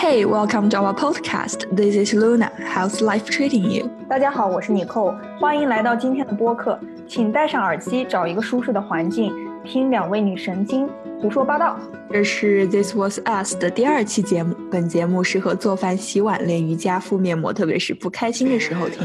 Hey, welcome to our podcast. This is Luna. How's life treating you? 大家好，我是 Nicole，，欢迎来到今天的播客。请戴上耳机，找一个舒适的环境，听两位女神经胡说八道。这是 This Was Us 的第二期节目。本节目适合做饭、洗碗、练瑜伽、敷面膜，特别是不开心的时候听。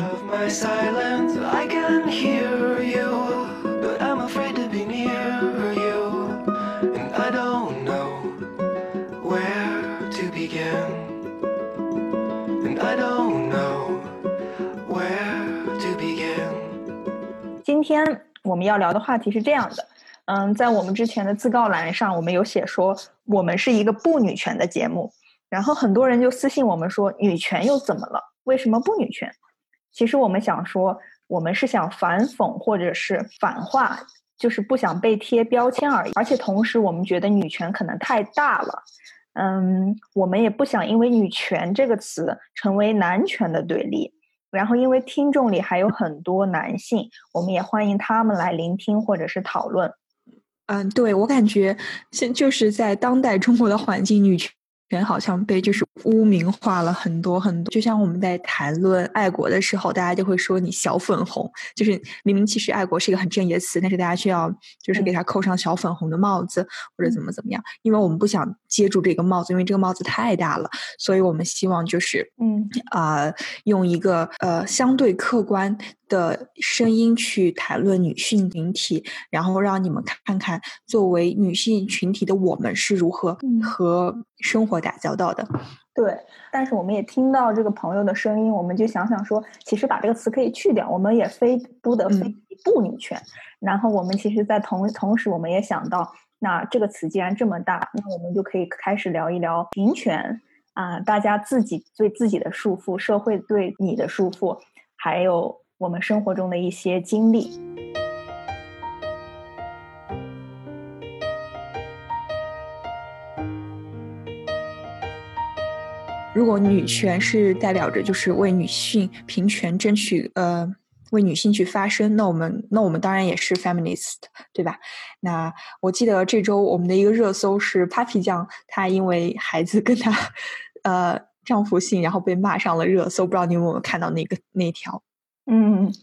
我们要聊的话题是这样的，嗯，在我们之前的自告栏上，我们有写说我们是一个不女权的节目，然后很多人就私信我们说，女权又怎么了？为什么不女权？其实我们想说，我们是想反讽或者是反话，就是不想被贴标签而已。而且同时，我们觉得女权可能太大了，嗯，我们也不想因为女权这个词成为男权的对立。然后，因为听众里还有很多男性，我们也欢迎他们来聆听或者是讨论。嗯，对我感觉现就是在当代中国的环境，女权权好像被就是污名化了很多很多。就像我们在谈论爱国的时候，大家就会说你小粉红，就是明明其实爱国是一个很正义的词，但是大家却要就是给它扣上小粉红的帽子，或者怎么怎么样，因为我们不想接住这个帽子，因为这个帽子太大了，所以我们希望就是嗯。啊、用一个呃相对客观的声音去谈论女性群体，然后让你们看看作为女性群体的我们是如何嗯。和生活打交道的。对，但是我们也听到这个朋友的声音，我们就想想说，其实把这个词可以去掉，我们也非不得非嗯不女权。然后我们其实，在同同时，我们也想到，那这个词既然这么大，那我们就可以开始聊一聊平权啊、大家自己对自己的束缚，社会对你的束缚，还有我们生活中的一些经历。如果女权是代表着就是为女性平权争取，呃，为女性去发声，那我们那我们当然也是 feminist，对吧？那我记得这周我们的一个热搜是 Papi 酱，她因为孩子跟她呃丈夫姓，然后被骂上了热搜，不知道你有没有看到那个那条？嗯，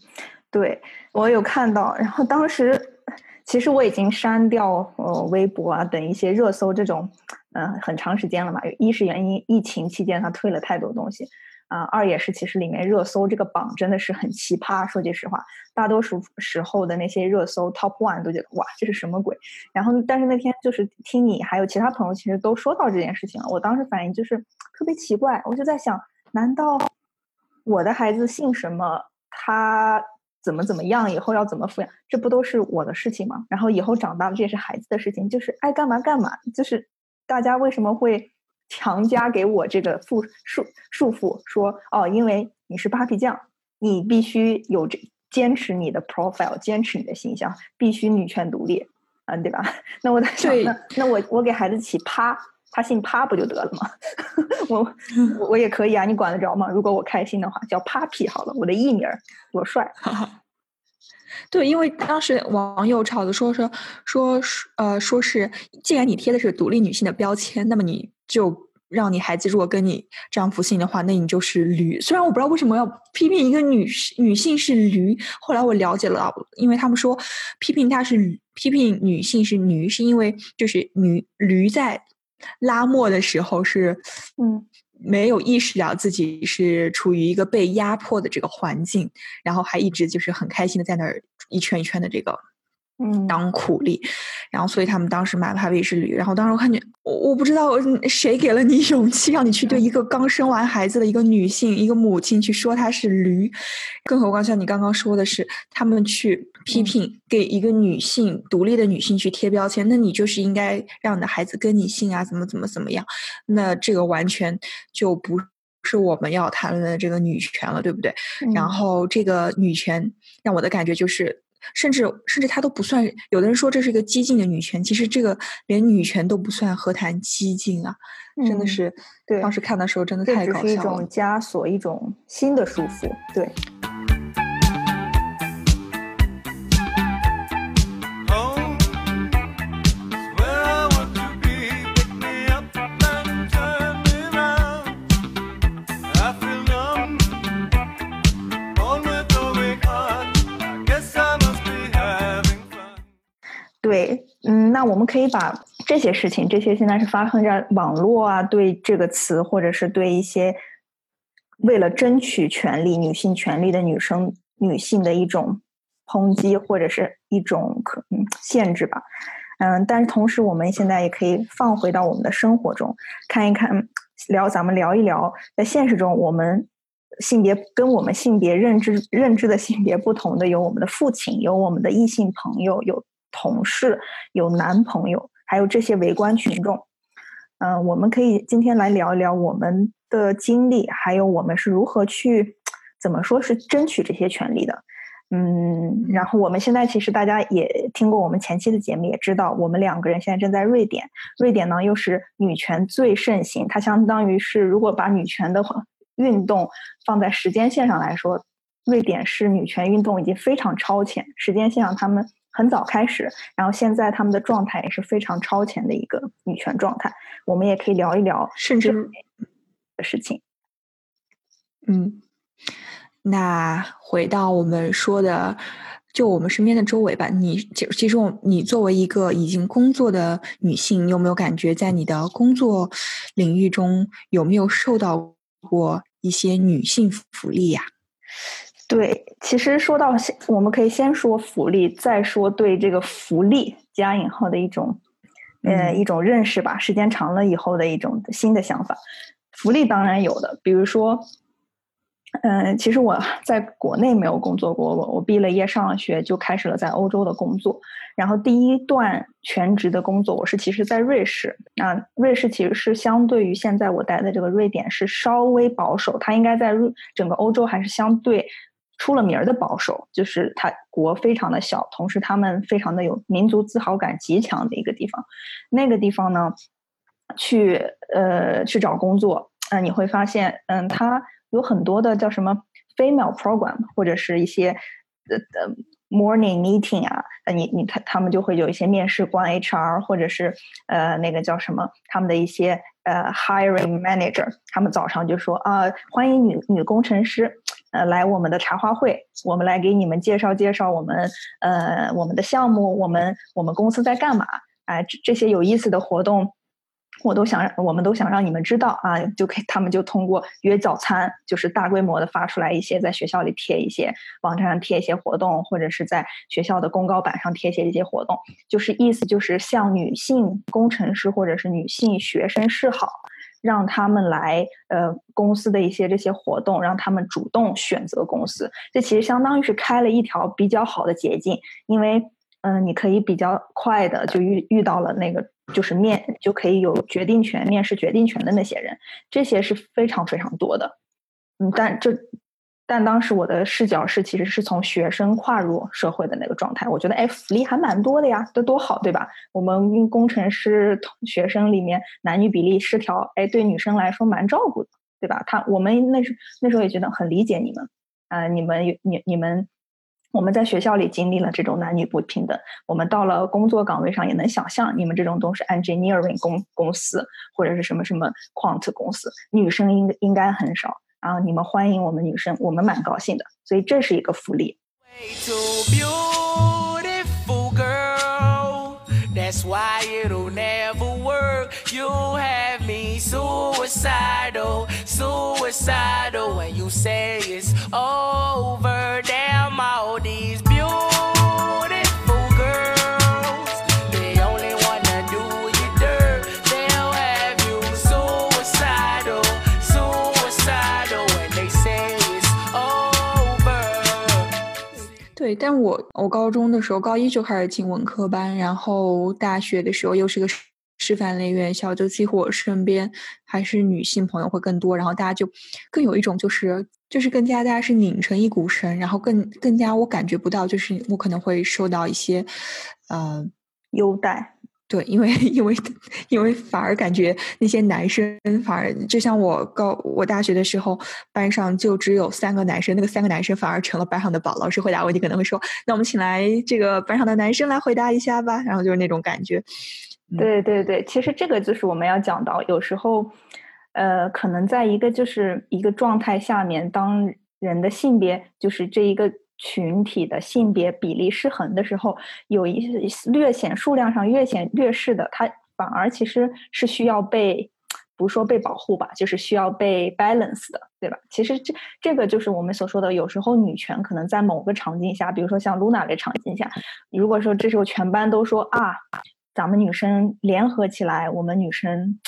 对我有看到，然后当时其实我已经删掉呃微博啊等一些热搜这种，嗯、很长时间了嘛。一是原因疫情期间他退了太多东西啊、二也是其实里面热搜这个榜真的是很奇葩。说句实话，大多数时候的那些热搜 top one 都觉得哇这是什么鬼。然后但是那天就是听你还有其他朋友其实都说到这件事情了，我当时反应就是特别奇怪，我就在想，难道我的孩子姓什么，他怎么怎么样，以后要怎么抚养，这不都是我的事情吗？然后以后长大了，这也是孩子的事情，就是爱干嘛干嘛。就是大家为什么会强加给我这个束束束缚，说哦，因为你是 Papi 酱，你必须有这坚持你的 profile，坚持你的形象，必须女权独立，嗯，对吧？那我在想，对那那我我给孩子起趴。他姓趴不就得了吗？我 我我也可以啊，你管得着吗？如果我开心的话，叫 Papi 好了，我的艺名儿多帅。对，因为当时网友吵着说说说是呃说是，既然你贴的是独立女性的标签，那么你就让你孩子如果跟你丈夫姓的话，那你就是驴。虽然我不知道为什么要批评一个女女性是驴，后来我了解了，因为他们说批评她是驴批评女性是驴，是因为就是女驴在拉磨的时候是嗯。没有意识到自己是处于一个被压迫的这个环境，然后还一直就是很开心的在那儿一圈一圈的这个嗯，当苦力，然后所以他们当时骂 Papi 是驴，然后当时我看见我我不知道嗯谁给了你勇气，让你去对一个刚生完孩子的一个女性一个母亲去说她是驴，更何况像你刚刚说的是，他们去批嗯评给一个女性独立的女性去贴标签，那你就是应该让你的孩子跟你姓啊，怎么怎么怎么样，那这个完全就不是我们要谈论的这个女权了，对不对？然嗯后这个女权让我的感觉就是，甚至甚至她都不算。有的人说这是一个激进的女权，其实这个连女权都不算，何谈激进啊？真的嗯是，对当时看的时候真的这太只是一种。枷锁，一种新的束缚。对，对，嗯，那我们可以把这些事情，这些现在是发生在网络啊，对这个词，或者是对一些为了争取权利、女性权利的女生、女性的一种抨击，或者是一种可嗯限制吧。嗯，但是同时，我们现在也可以放回到我们的生活中，看一看，聊咱们聊一聊，在现实中，我们性别跟我们性别认知认知的性别不同的，有我们的父亲，有我们的异性朋友，有同事，有男朋友，还有这些围观群众。嗯，我们可以今天来聊一聊我们的经历，还有我们是如何去怎么说是争取这些权利的。嗯，然后我们现在其实大家也听过我们前期的节目，也知道我们两个人现在正在瑞典。瑞典呢又是女权最盛行，它相当于是如果把女权的运动放在时间线上来说，瑞典是女权运动已经非常超前。时间线上他们很早开始，然后现在他们的状态也是非常超前的一个女权状态。我们也可以聊一聊甚至的事情。嗯。那回到我们说的，就我们身边的周围吧。你其其实，你作为一个已经工作的女性，你有没有感觉在你的工作领域中有没有受到过一些女性福利呀？对，其实说到，我们可以先说福利，再说对这个福利加引号的一种，呃，一种认识吧。时间长了以后的一种新的想法。福利当然有的，比如说。嗯，其实我在国内没有工作过，我我毕了业上了学就开始了在欧洲的工作。然后第一段全职的工作，我是其实在瑞士。那瑞士其实是相对于现在我待的这个瑞典是稍微保守，它应该在整个欧洲还是相对出了名儿的保守。就是它国非常的小，同时他们非常的有民族自豪感极强的一个地方。那个地方呢，去呃去找工作，嗯，你会发现，嗯，它。有很多的叫什么 female program，或者是一些呃呃 morning meeting 啊，呃你你他他们就会有一些面试官 HR，或者是呃那个叫什么他们的一些呃 hiring manager，他们早上就说啊欢迎女女工程师呃来我们的茶话会，我们来给你们介绍介绍我们呃我们的项目，我们我们公司在干嘛，哎这这些有意思的活动。我都想让，我们都想让你们知道啊，就可以，他们就通过约早餐，就是大规模的发出来一些，在学校里贴一些，网站上贴一些活动，或者是在学校的公告板上贴一些一些活动，就是意思就是向女性工程师或者是女性学生示好，让他们来呃公司的一些这些活动，让他们主动选择公司，这其实相当于是开了一条比较好的捷径，因为嗯，你可以比较快的就遇遇到了那个。就是面就可以有决定权、面试决定权的那些人，这些是非常非常多的。嗯，但这但当时我的视角是，其实是从学生跨入社会的那个状态。我觉得，哎，福利还蛮多的呀，这多好，对吧？我们工程师学生里面男女比例失调，哎，对女生来说蛮照顾的，对吧？他我们那时那时候也觉得很理解你们，啊，你们有你你们。我们在学校里经历了这种男女不平等，我们到了工作岗位上也能想象，你们这种都是 engineering 公公司或者是什么什么 quant 公司，女生应应该很少啊。你们欢迎我们女生，我们蛮高兴的，所以这是一个福利。Suicidal, suicidal when you say it's over. 但我我高中的时候，高一就开始进文科班，然后大学的时候又是个师范类院校，就几乎我身边还是女性朋友会更多，然后大家就更有一种就是就是更加大家是拧成一股绳，然后更更加我感觉不到，就是我可能会受到一些呃优待。对，因为 因为因为反而感觉那些男生反而就像我高我大学的时候，班上就只有三个男生，那个三个男生反而成了班上的宝。老师回答问题可能会说：“那我们请来这个班上的男生来回答一下吧。”然后就是那种感觉。对对对，其实这个就是我们要讲到，有时候呃，可能在一个就是一个状态下面，当人的性别就是这一个群体的性别比例失衡的时候，有一些略显数量上略显劣势的，它反而其实是需要被。不说被保护吧，就是需要被 balance 的，对吧？其实这这个就是我们所说的，有时候女权可能在某个场景下，比如说像 Luna 这场景下，如果说这时候全班都说啊，咱们女生联合起来，我们女生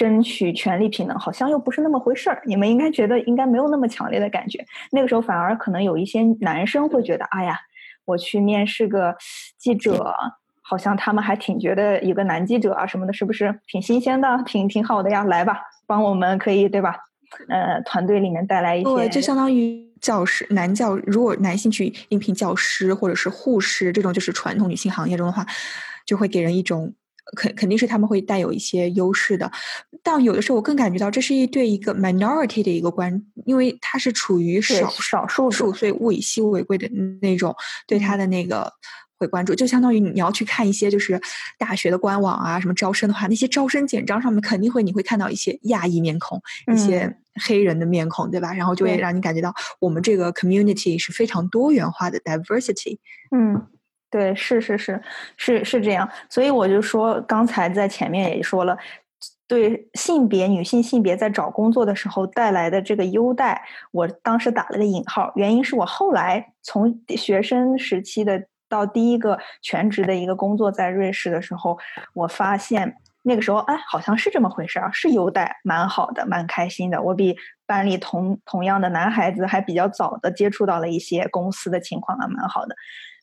争取权利平等，好像又不是那么回事儿。你们应该觉得应该没有那么强烈的感觉。那个时候反而可能有一些男生会觉得，哎呀，我去面试个记者。好像他们还挺觉得一个男记者啊什么的，是不是挺新鲜的，挺挺好的呀？来吧，帮我们可以对吧？呃，团队里面带来一些，对，就相当于教师男教，如果男性去应聘教师或者是护士这种就是传统女性行业中的话，就会给人一种肯肯定是他们会带有一些优势的。但有的时候我更感觉到这是一对一个 minority 的一个关，因为它是处于少少数数，所以物以稀为贵的那种对他的那个。会关注，就相当于你要去看一些就是大学的官网啊，什么招生的话，那些招生简章上面肯定会你会看到一些亚裔面孔，一些黑人的面孔，对吧？然后就会让你感觉到我们这个 community 是非常多元化的 diversity。嗯，对，是是是是是这样。所以我就说，刚才在前面也说了，对性别女性性别在找工作的时候带来的这个优待，我当时打了个引号，原因是我后来从学生时期的。到第一个全职的一个工作在瑞士的时候，我发现那个时候哎，好像是这么回事儿，是优待蛮好的，蛮开心的。我比班里同同样的男孩子还比较早的接触到了一些公司的情况啊，蛮好的。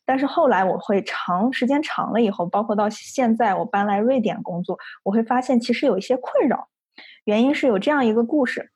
但是后来我会长时间长了以后，包括到现在我搬来瑞典工作，我会发现其实有一些困扰。原因是有这样一个故事，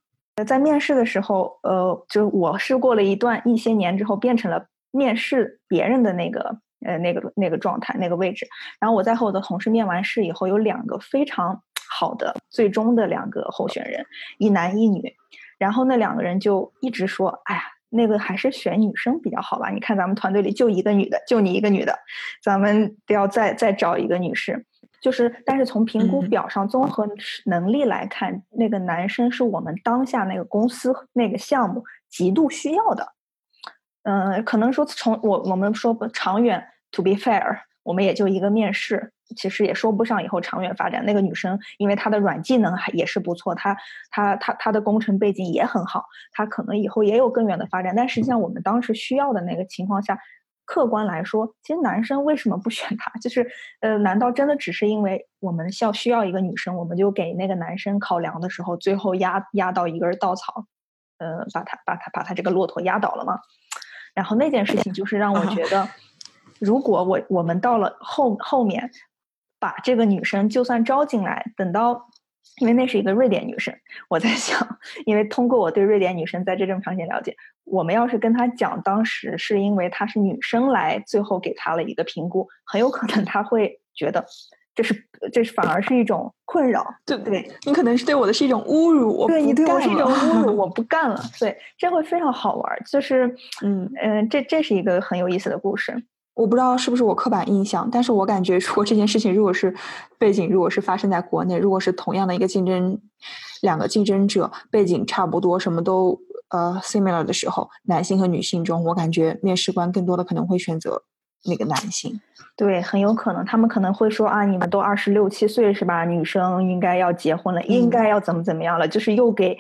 在面试的时候，呃，就我是过了一段一些年之后变成了。面试别人的那个呃那个那个状态那个位置，然后我在和我的同事面完试以后，有两个非常好的最终的两个候选人，一男一女，然后那两个人就一直说，哎呀，那个还是选女生比较好吧？你看咱们团队里就一个女的，就你一个女的，咱们得要再再找一个女士。就是，但是从评估表上综合能力来看，那个男生是我们当下那个公司那个项目极度需要的。嗯，可能说从我我们说不长远，to be fair，我们也就一个面试，其实也说不上以后长远发展。那个女生因为她的软技能还也是不错，她她她她的工程背景也很好，她可能以后也有更远的发展。但实际上我们当时需要的那个情况下，客观来说，其实男生为什么不选她？就是呃，难道真的只是因为我们需要需要一个女生，我们就给那个男生考量的时候，最后压压到一根稻草，呃，把他把他把他这个骆驼压倒了吗？然后那件事情就是让我觉得，如果我我们到了后后面，把这个女生就算招进来，等到，因为那是一个瑞典女生，我在想，因为通过我对瑞典女生在这种场景了解，我们要是跟她讲当时是因为她是女生来，最后给她了一个评估，很有可能她会觉得。这是这是反而是一种困扰，对不对？你可能是对我的是一种侮辱，对你对我是一种侮辱，我 不干了。对，这会非常好玩，就是嗯嗯，这这是一个很有意思的故事。我不知道是不是我刻板印象，但是我感觉如果这件事情如果是背景，如果是发生在国内，如果是同样的一个竞争，两个竞争者背景差不多，什么都呃 similar 的时候，男性和女性中，我感觉面试官更多的可能会选择。那个男性，对，很有可能，他们可能会说啊，你们都二十六七岁是吧？女生应该要结婚了，应该要怎么怎么样了？就是又给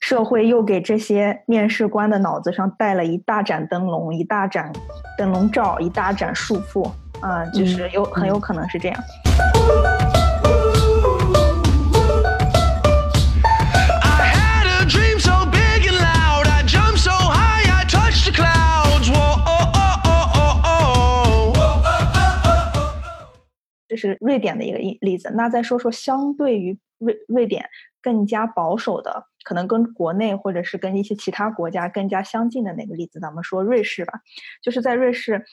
社会又给这些面试官的脑子上带了一大盏灯笼，一大盏灯笼罩，一大盏束缚啊，就是有很有可能是这样。这是瑞典的一个例例子。那再说说相对于瑞瑞典更加保守的，可能跟国内或者是跟一些其他国家更加相近的那个例子，咱们说瑞士吧。就是在瑞士，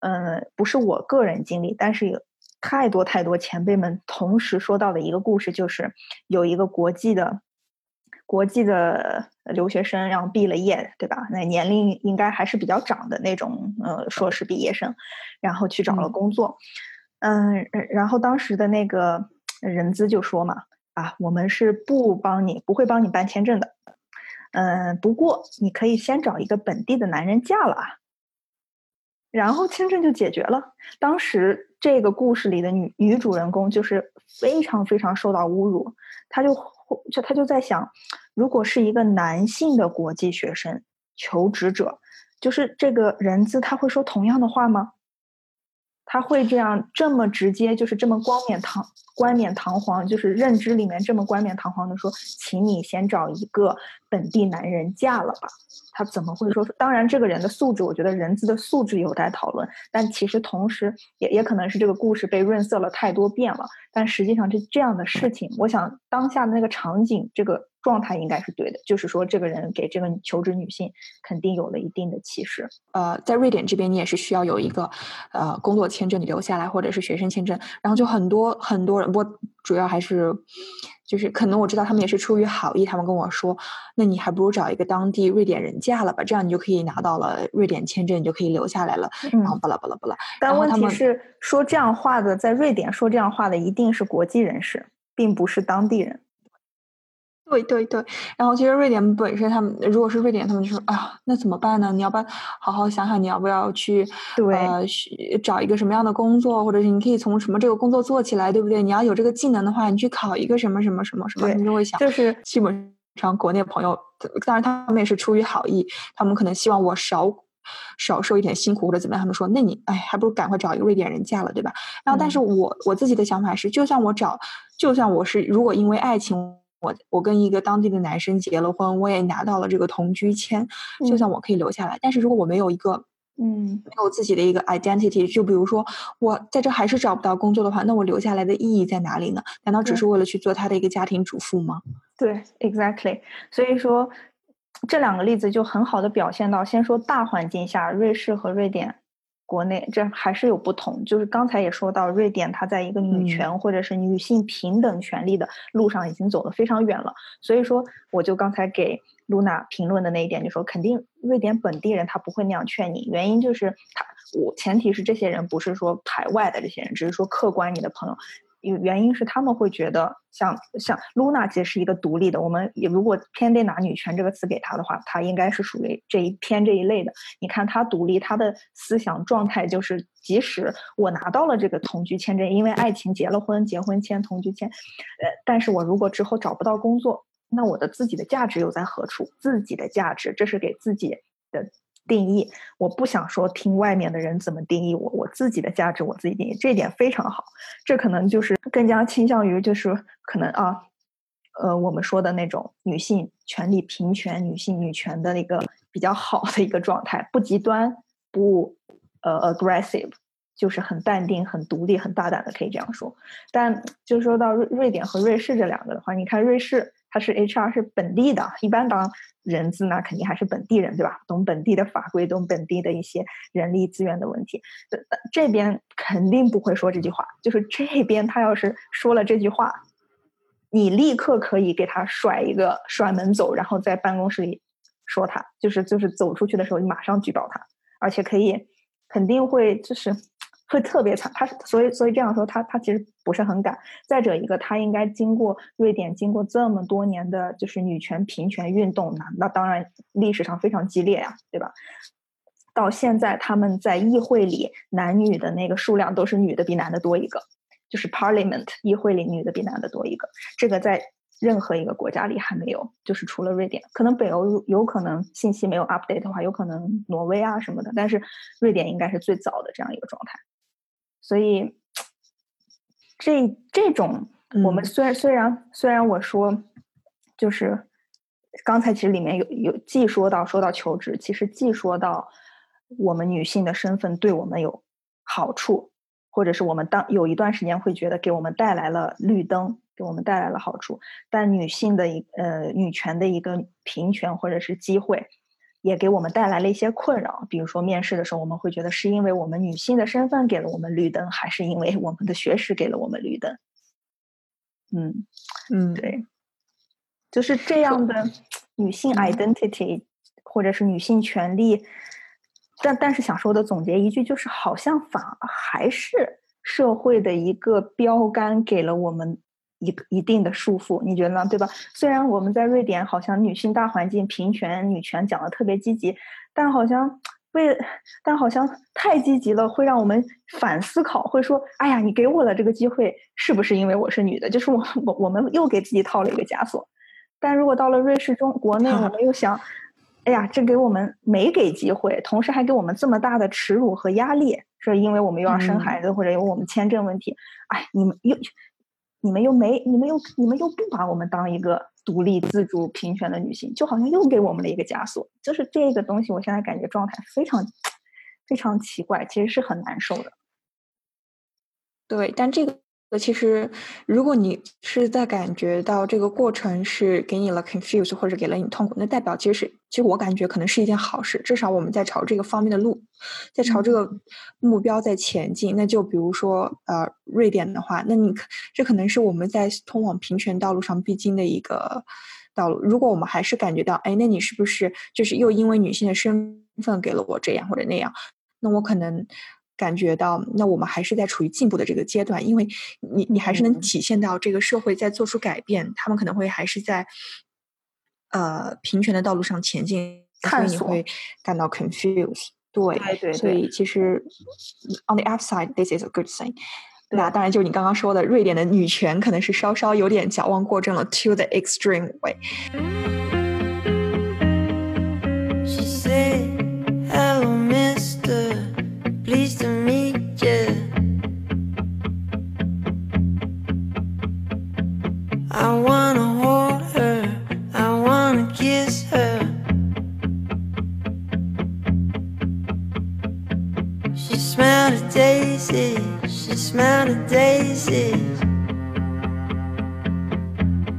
嗯，不是我个人经历，但是有太多太多前辈们同时说到的一个故事，就是有一个国际的国际的留学生，然后毕了业，对吧？那年龄应该还是比较长的那种，呃，硕士毕业生，然后去找了工作。嗯，然后当时的那个人资就说嘛，啊，我们是不帮你，不会帮你办签证的。嗯，不过你可以先找一个本地的男人嫁了啊。然后签证就解决了。当时这个故事里的女女主人公就是非常非常受到侮辱，她就就她就在想，如果是一个男性的国际学生求职者，就是这个人资他会说同样的话吗？他会这样这么直接，就是这么冠冕堂冠冕堂皇，就是认知里面这么冠冕堂皇的说，请你先找一个本地男人嫁了吧。他怎么会说？当然，这个人的素质，我觉得人资的素质有待讨论。但其实同时，也也可能是这个故事被润色了太多遍了。但实际上，这这样的事情，我想当下的那个场景，这个状态应该是对的。就是说，这个人给这个求职女性肯定有了一定的歧视。呃，在瑞典这边，你也是需要有一个呃工作签证，你留下来，或者是学生签证。然后就很多很多人，我主要还是。就是可能我知道他们也是出于好意，他们跟我说，那你还不如找一个当地瑞典人嫁了吧，这样你就可以拿到了瑞典签证，你就可以留下来了。然后巴拉巴拉巴拉。但问题是，说这样话的，在瑞典说这样话的一定是国际人士，并不是当地人。对对对，然后其实瑞典本身，他们如果是瑞典，他们就说啊，那怎么办呢？你要不要好好想想，你要不要去呃找一个什么样的工作，或者是你可以从什么这个工作做起来，对不对？你要有这个技能的话，你去考一个什么什么什么什么，你就会想，就是基本上国内朋友，当然他们也是出于好意，他们可能希望我少少受一点辛苦或者怎么样，他们说，那你哎，还不如赶快找一个瑞典人嫁了，对吧？然后，但是我我自己的想法是，就算我找，就算我是如果因为爱情。我我跟一个当地的男生结了婚，我也拿到了这个同居签，就算我可以留下来。但是如果我没有一个，嗯，没有自己的一个 identity，就比如说我在这还是找不到工作的话，那我留下来的意义在哪里呢？难道只是为了去做他的一个家庭主妇吗？对，exactly。所以说这两个例子就很好的表现到，先说大环境下，瑞士和瑞典。国内这还是有不同，就是刚才也说到，瑞典它在一个女权或者是女性平等权利的路上已经走得非常远了。所以说，我就刚才给露娜评论的那一点，就说肯定瑞典本地人他不会那样劝你，原因就是他，我前提是这些人不是说排外的这些人，只是说客观你的朋友。有原因是他们会觉得，像像露娜其实是一个独立的。我们也如果偏得拿女权这个词给她的话，她应该是属于这一偏这一类的。你看她独立，她的思想状态就是，即使我拿到了这个同居签证，因为爱情结了婚，结婚签同居签，呃，但是我如果之后找不到工作，那我的自己的价值又在何处？自己的价值，这是给自己的。定义，我不想说听外面的人怎么定义我，我自己的价值我自己定义，这一点非常好。这可能就是更加倾向于就是可能啊，呃，我们说的那种女性权利平权、女性女权的一个比较好的一个状态，不极端，不呃 aggressive，就是很淡定、很独立、很大胆的，可以这样说。但就说到瑞瑞典和瑞士这两个的话，你看瑞士。他是 HR，是本地的，一般当人资呢，肯定还是本地人，对吧？懂本地的法规，懂本地的一些人力资源的问题。这边肯定不会说这句话，就是这边他要是说了这句话，你立刻可以给他甩一个甩门走，然后在办公室里说他，就是就是走出去的时候，你马上举报他，而且可以肯定会就是。会特别惨，他所以所以这样说，他他其实不是很敢。再者一个，他应该经过瑞典经过这么多年的就是女权平权运动，那那当然历史上非常激烈呀，对吧？到现在他们在议会里男女的那个数量都是女的比男的多一个，就是 Parliament 议会里女的比男的多一个，这个在。任何一个国家里还没有，就是除了瑞典，可能北欧有可能信息没有 update 的话，有可能挪威啊什么的，但是瑞典应该是最早的这样一个状态。所以，这这种我们虽然虽然虽然我说，就是刚才其实里面有有既说到说到求职，其实既说到我们女性的身份对我们有好处，或者是我们当有一段时间会觉得给我们带来了绿灯。给我们带来了好处，但女性的一呃女权的一个平权或者是机会，也给我们带来了一些困扰。比如说面试的时候，我们会觉得是因为我们女性的身份给了我们绿灯，还是因为我们的学识给了我们绿灯？嗯嗯，对，就是这样的女性 identity 或者是女性权利。但但是想说的总结一句就是，好像反而还是社会的一个标杆给了我们。一一定的束缚，你觉得呢？对吧？虽然我们在瑞典好像女性大环境平权、女权讲的特别积极，但好像为，但好像太积极了，会让我们反思考，会说，哎呀，你给我了这个机会，是不是因为我是女的？就是我我我们又给自己套了一个枷锁。但如果到了瑞士中国内，我们又想，哎呀，这给我们没给机会，同时还给我们这么大的耻辱和压力，是因为我们又要生孩子，或者有我们签证问题。哎，你们又，你们又没，你们又，你们又不把我们当一个独立自主、平权的女性，就好像又给我们了一个枷锁。就是这个东西，我现在感觉状态非常非常奇怪，其实是很难受的。对，但这个。那其实，如果你是在感觉到这个过程是给你了 confuse 或者给了你痛苦，那代表其实是，其实我感觉可能是一件好事。至少我们在朝这个方面的路，在朝这个目标在前进。那就比如说，呃，瑞典的话，那你这可能是我们在通往平权道路上必经的一个道路。如果我们还是感觉到，哎，那你是不是就是又因为女性的身份给了我这样或者那样？那我可能。感觉到，那我们还是在处于进步的这个阶段，因为你你还是能体现到这个社会在做出改变，他们可能会还是在呃平权的道路上前进，所以你会感到 confused。对对，所以其实 on the upside，this is a good thing。那当然，就你刚刚说的，瑞典的女权可能是稍稍有点矫枉过正了，to the extreme way。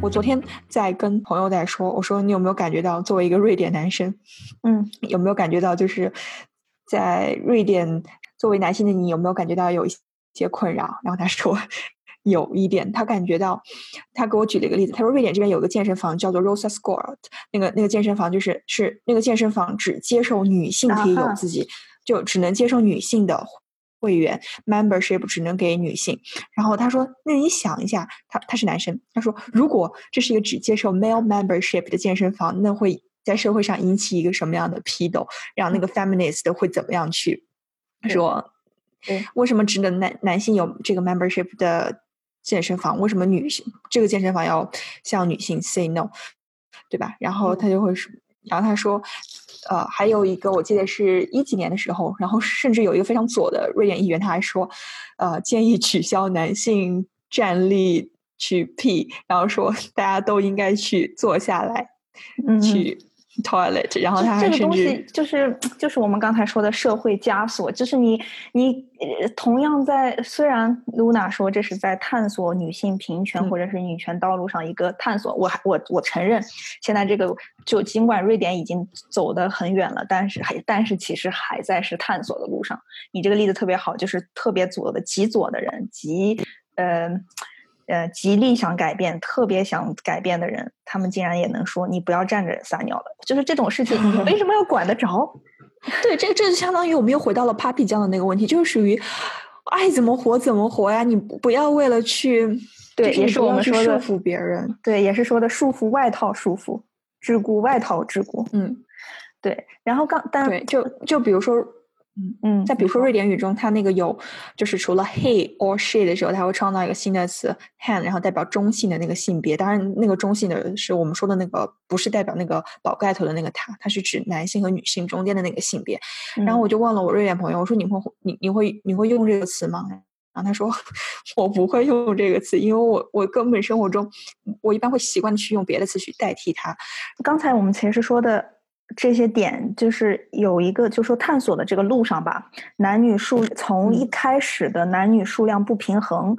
我昨天在跟朋友在说，我说你有没有感觉到，作为一个瑞典男生，嗯，有没有感觉到，就是在瑞典作为男性的你，有没有感觉到有一些困扰？然后他说有一点，他感觉到，他给我举了一个例子，他说瑞典这边有个健身房叫做 Rosa Sport，那个那个健身房就是是那个健身房只接受女性可以有自己，就只能接受女性的。会员 membership 只能给女性，然后他说：“那你想一下，他他是男生，他说如果这是一个只接受 male membership 的健身房，那会在社会上引起一个什么样的批斗？让那个 feminist 会怎么样去说？为什么只能男男性有这个 membership 的健身房？为什么女性这个健身房要向女性 say no？对吧？然后他就会说，然后他说。”呃，还有一个，我记得是一几年的时候，然后甚至有一个非常左的瑞典议员，他还说，呃，建议取消男性站立去 P，然后说大家都应该去坐下来去。toilet，然后他这个东西就是就是我们刚才说的社会枷锁，就是你你同样在虽然 Luna 说这是在探索女性平权或者是女权道路上一个探索，我还我我承认现在这个就尽管瑞典已经走得很远了，但是还但是其实还在是探索的路上。你这个例子特别好，就是特别左的极左的人极呃。呃，极力想改变、特别想改变的人，他们竟然也能说你不要站着撒尿了，就是这种事情，你为什么要管得着？对，这这就相当于我们又回到了 Papi 酱的那个问题，就是属于爱怎么活怎么活呀，你不要为了去对，也是我们说的束缚别人，对，也是说的束缚外套束缚，桎梏外套桎梏，嗯，对。然后刚但对，就就比如说。嗯嗯，再比如说瑞典语中，它那个有，就是除了 he or she 的时候，它会创造一个新的词 han，然后代表中性的那个性别。当然，那个中性的是我们说的那个，不是代表那个宝盖头的那个他，它是指男性和女性中间的那个性别。然后我就问了我瑞典朋友，我说你会你你会你会用这个词吗？然后他说 我不会用这个词，因为我我根本生活中我一般会习惯去用别的词去代替它。刚才我们其实说的。这些点就是有一个，就说探索的这个路上吧，男女数从一开始的男女数量不平衡。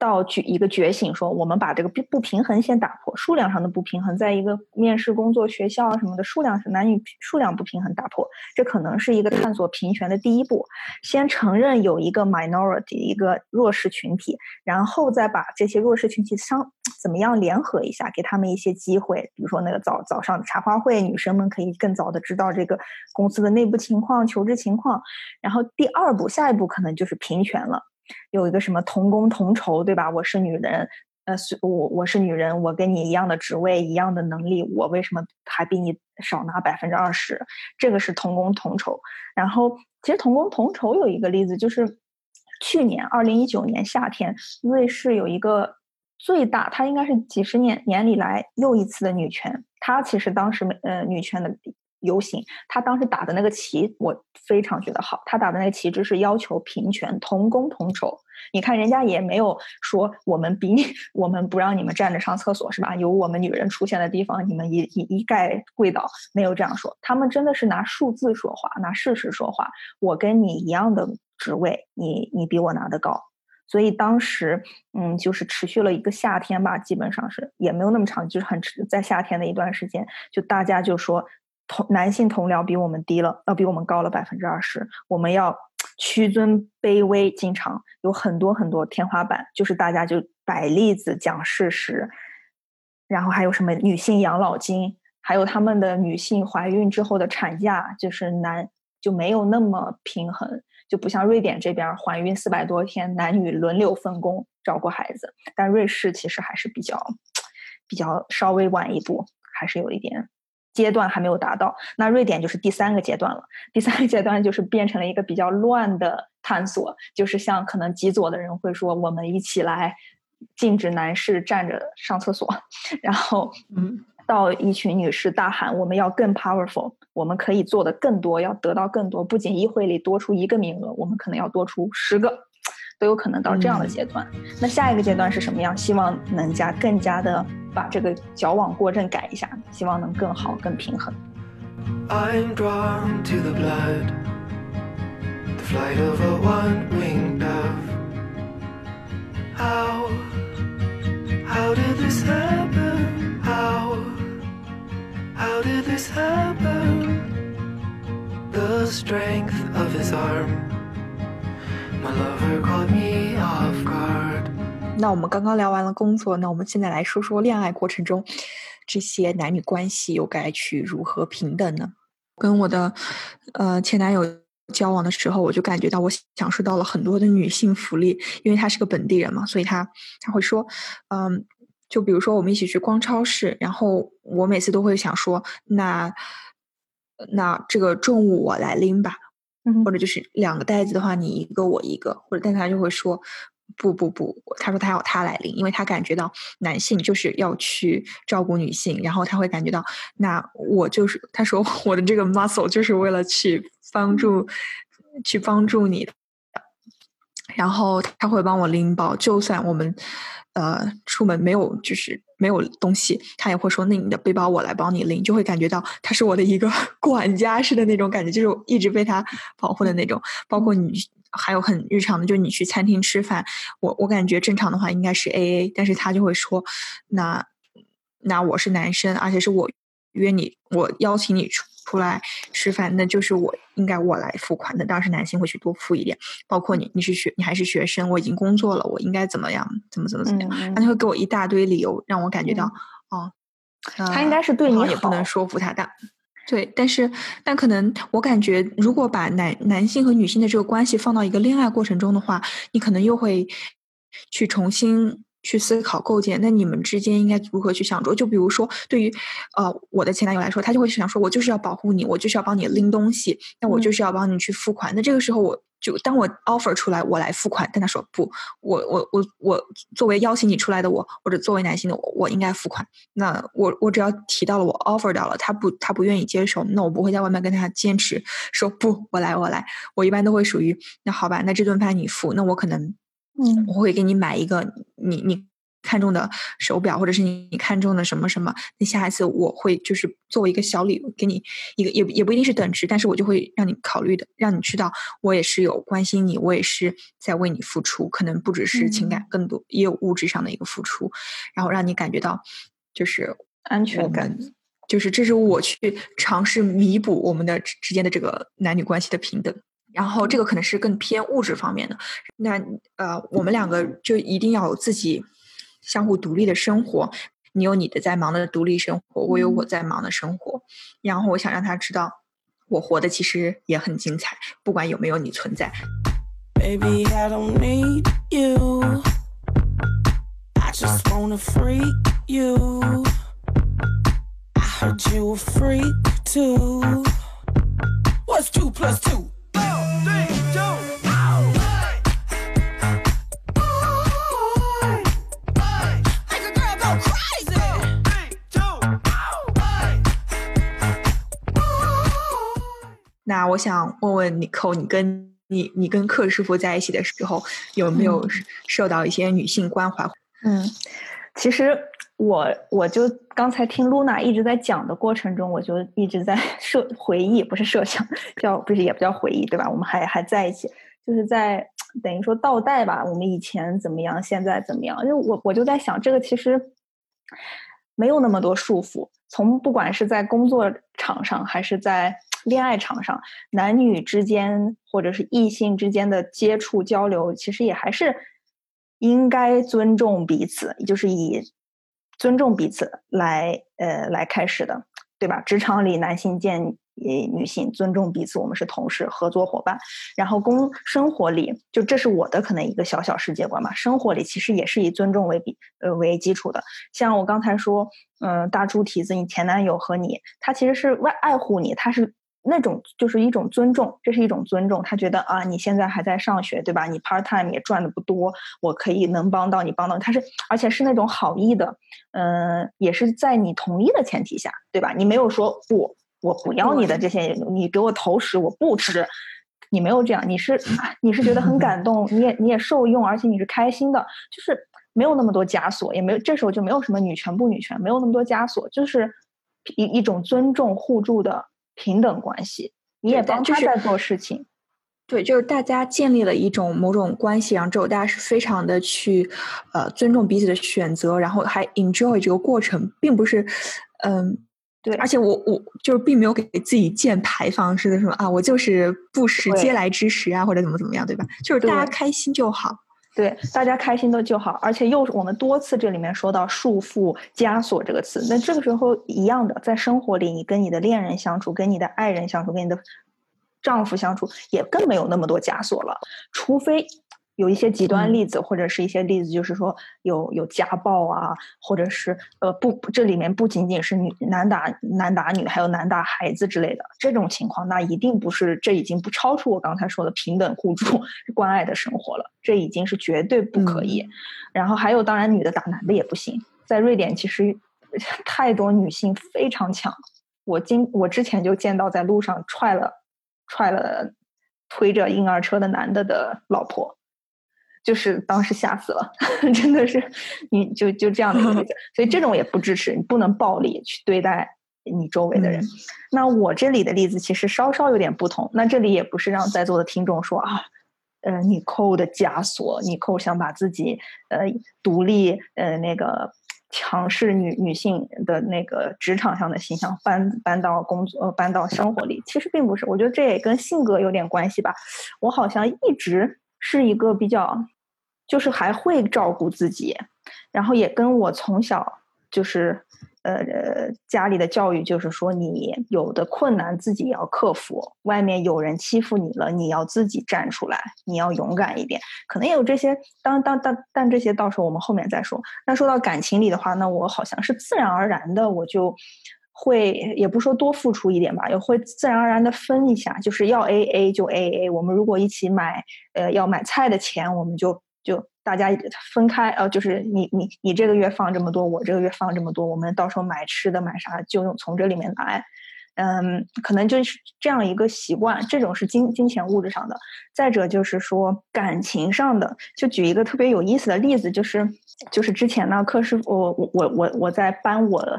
到举一个觉醒，说我们把这个不不平衡先打破，数量上的不平衡，在一个面试工作、学校什么的数量是男女数量不平衡打破，这可能是一个探索平权的第一步。先承认有一个 minority，一个弱势群体，然后再把这些弱势群体商怎么样联合一下，给他们一些机会，比如说那个早早上茶话会，女生们可以更早的知道这个公司的内部情况、求职情况。然后第二步，下一步可能就是平权了。有一个什么同工同酬，对吧？我是女人，呃，我我是女人，我跟你一样的职位，一样的能力，我为什么还比你少拿百分之二十？这个是同工同酬。然后，其实同工同酬有一个例子，就是去年二零一九年夏天，瑞士有一个最大，它应该是几十年年里来又一次的女权。它其实当时呃女权的。游行，他当时打的那个旗，我非常觉得好。他打的那个旗帜是要求平权、同工同酬。你看，人家也没有说我们比你，我们不让你们站着上厕所是吧？有我们女人出现的地方，你们一一一概跪倒，没有这样说。他们真的是拿数字说话，拿事实说话。我跟你一样的职位，你你比我拿的高。所以当时，嗯，就是持续了一个夏天吧，基本上是也没有那么长，就是很在夏天的一段时间，就大家就说。同男性同僚比我们低了，要比我们高了百分之二十。我们要屈尊卑微，经常有很多很多天花板，就是大家就摆例子讲事实，然后还有什么女性养老金，还有他们的女性怀孕之后的产假，就是男就没有那么平衡，就不像瑞典这边怀孕四百多天，男女轮流分工照顾孩子。但瑞士其实还是比较比较稍微晚一步，还是有一点。阶段还没有达到，那瑞典就是第三个阶段了。第三个阶段就是变成了一个比较乱的探索，就是像可能极左的人会说，我们一起来禁止男士站着上厕所，然后嗯，到一群女士大喊我们要更 powerful，我们可以做的更多，要得到更多，不仅议会里多出一个名额，我们可能要多出十个。都有可能到这样的阶段。那下一个阶段是什么样？希望能加更加的把这个矫枉过正改一下，希望能更好、更平衡。那我们刚刚聊完了工作，那我们现在来说说恋爱过程中这些男女关系又该去如何平等呢？跟我的呃前男友交往的时候，我就感觉到我享受到了很多的女性福利，因为他是个本地人嘛，所以他他会说，嗯，就比如说我们一起去逛超市，然后我每次都会想说，那那这个重物我来拎吧。或者就是两个袋子的话，你一个我一个，或者但他就会说不不不，他说他要他来拎，因为他感觉到男性就是要去照顾女性，然后他会感觉到那我就是他说我的这个 muscle 就是为了去帮助去帮助你的，然后他会帮我拎包，就算我们。呃，出门没有就是没有东西，他也会说：“那你的背包我来帮你拎。”就会感觉到他是我的一个 管家似的那种感觉，就是一直被他保护的那种。包括你还有很日常的，就你去餐厅吃饭，我我感觉正常的话应该是 A A，但是他就会说：“那那我是男生，而且是我约你，我邀请你出。”出来吃饭，那就是我应该我来付款的。当时男性会去多付一点，包括你，你是学，你还是学生，我已经工作了，我应该怎么样，怎么怎么怎么样？他就会给我一大堆理由，让我感觉到，哦，他应该是对你好，也不能说服他。但对，但是但可能我感觉，如果把男男性和女性的这个关系放到一个恋爱过程中的话，你可能又会去重新。去思考构建，那你们之间应该如何去相处？就比如说，对于呃我的前男友来说，他就会想说，我就是要保护你，我就是要帮你拎东西，那我就是要帮你去付款。那这个时候，我就当我 offer 出来，我来付款，但他说不，我我我我作为邀请你出来的我，或者作为男性的我，我应该付款。那我我只要提到了我 offer 到了，他不他不愿意接受，那我不会在外面跟他坚持说不，我来我来。我一般都会属于那好吧，那这顿饭你付，那我可能。嗯，我会给你买一个你你看中的手表，或者是你你看中的什么什么。那下一次我会就是作为一个小礼物给你一个，也也不一定是等值，但是我就会让你考虑的，让你知道我也是有关心你，我也是在为你付出，可能不只是情感，更多也有物质上的一个付出，然后让你感觉到就是安全感，就是这是我去尝试弥补我们的之间的这个男女关系的平等。然后这个可能是更偏物质方面的，那呃，我们两个就一定要有自己相互独立的生活。你有你的在忙的独立生活，我有我在忙的生活。然后我想让他知道，我活的其实也很精彩，不管有没有你存在。just wanna freak you. I heard you a freak too. What's two plus two? 那我想问问你寇，你跟你你跟克师傅在一起的时候，有没有受到一些女性关怀？嗯，其实我我就刚才听露娜一直在讲的过程中，我就一直在 设回忆，不是设想，叫不是也不叫回忆，对吧？我们还还在一起，就是在等于说倒带吧，我们以前怎么样，现在怎么样？因为我我就在想，这个其实没有那么多束缚，从不管是在工作场上，还是在恋爱场上，男女之间或者是异性之间的接触交流，其实也还是应该尊重彼此，就是以尊重彼此来呃来开始的，对吧？职场里男性见呃女性尊重彼此，我们是同事、合作伙伴。然后工生活里，就这是我的可能一个小小世界观吧。生活里其实也是以尊重为比呃为基础的。像我刚才说，嗯、大猪蹄子，你前男友和你，他其实是为爱护你，他是那种就是一种尊重，这是一种尊重。他觉得啊，你现在还在上学，对吧？你 part time 也赚的不多，我可以能帮到你，帮到你。他是而且是那种好意的，嗯、也是在你同意的前提下，对吧？你没有说不，我不要你的这些，你给我投食，我不吃。你没有这样，你是啊你是觉得很感动，你也你也受用，而且你是开心的，就是没有那么多枷锁，也没有这时候就没有什么女权不女权，没有那么多枷锁，就是一一种尊重互助的平等关系，你也帮他在做事情，对，就是大家建立了一种某种关系，然后之后大家是非常的去呃尊重彼此的选择，然后还 enjoy 这个过程，并不是嗯。对而且我我就是并没有给自己建牌坊式的，什么啊，我就是不食对嗟来之食啊，或者怎么怎么样，对吧？就是大家开心就好。对，大家开心的就好，而且又是我们多次这里面说到束缚、枷锁这个词，那这个时候一样的，在生活里，你跟你的恋人相处，跟你的爱人相处，跟你的丈夫相处，也更没有那么多枷锁了，除非。有一些极端嗯例子，或者是一些例子，就是说有有家暴啊，或者是呃不，这里面不仅仅是女男打男打女，还有男打孩子之类的这种情况，那一定不是，这已经不超出我刚才说的平等互助、关爱的生活了，这已经是绝对不可以。然后还有，当然女的打男的也不行，在瑞典其实 太多女性非常强，我今我之前就见到在路上踹了踹了推着婴儿车的男的的老婆。就是当时吓死了，真的是，你就就这样的一个例子，所以这种也不支持，你不能暴力去对待你周围的人。嗯那我这里的例子其实稍稍有点不同，那这里也不是让在座的听众说啊，呃，你扣的枷锁，你扣想把自己呃独立呃那个强势女女性的那个职场上的形象搬搬到工作呃搬到生活里，其实并不是，我觉得这也跟性格有点关系吧。我好像一直是一个比较，就是还会照顾自己，然后也跟我从小就是呃呃家里的教育就是说，你有的困难自己要克服，外面有人欺负你了，你要自己站出来，你要勇敢一点。可能也有这些，当当当，但这些到时候我们后面再说。那说到感情里的话，那我好像是自然而然的，我就。会也不说多付出一点吧，也会自然而然的分一下，就是要 A A 就 A A。我们如果一起买，呃，要买菜的钱，我们就就大家分开，呃，就是你你你这个月放这么多，我这个月放这么多，我们到时候买吃的买啥就用从这里面来。嗯，可能就是这样一个习惯，这种是金金钱物质上的。再者就是说感情上的，就举一个特别有意思的例子，就是就是之前呢，柯师傅，我我我我我在搬我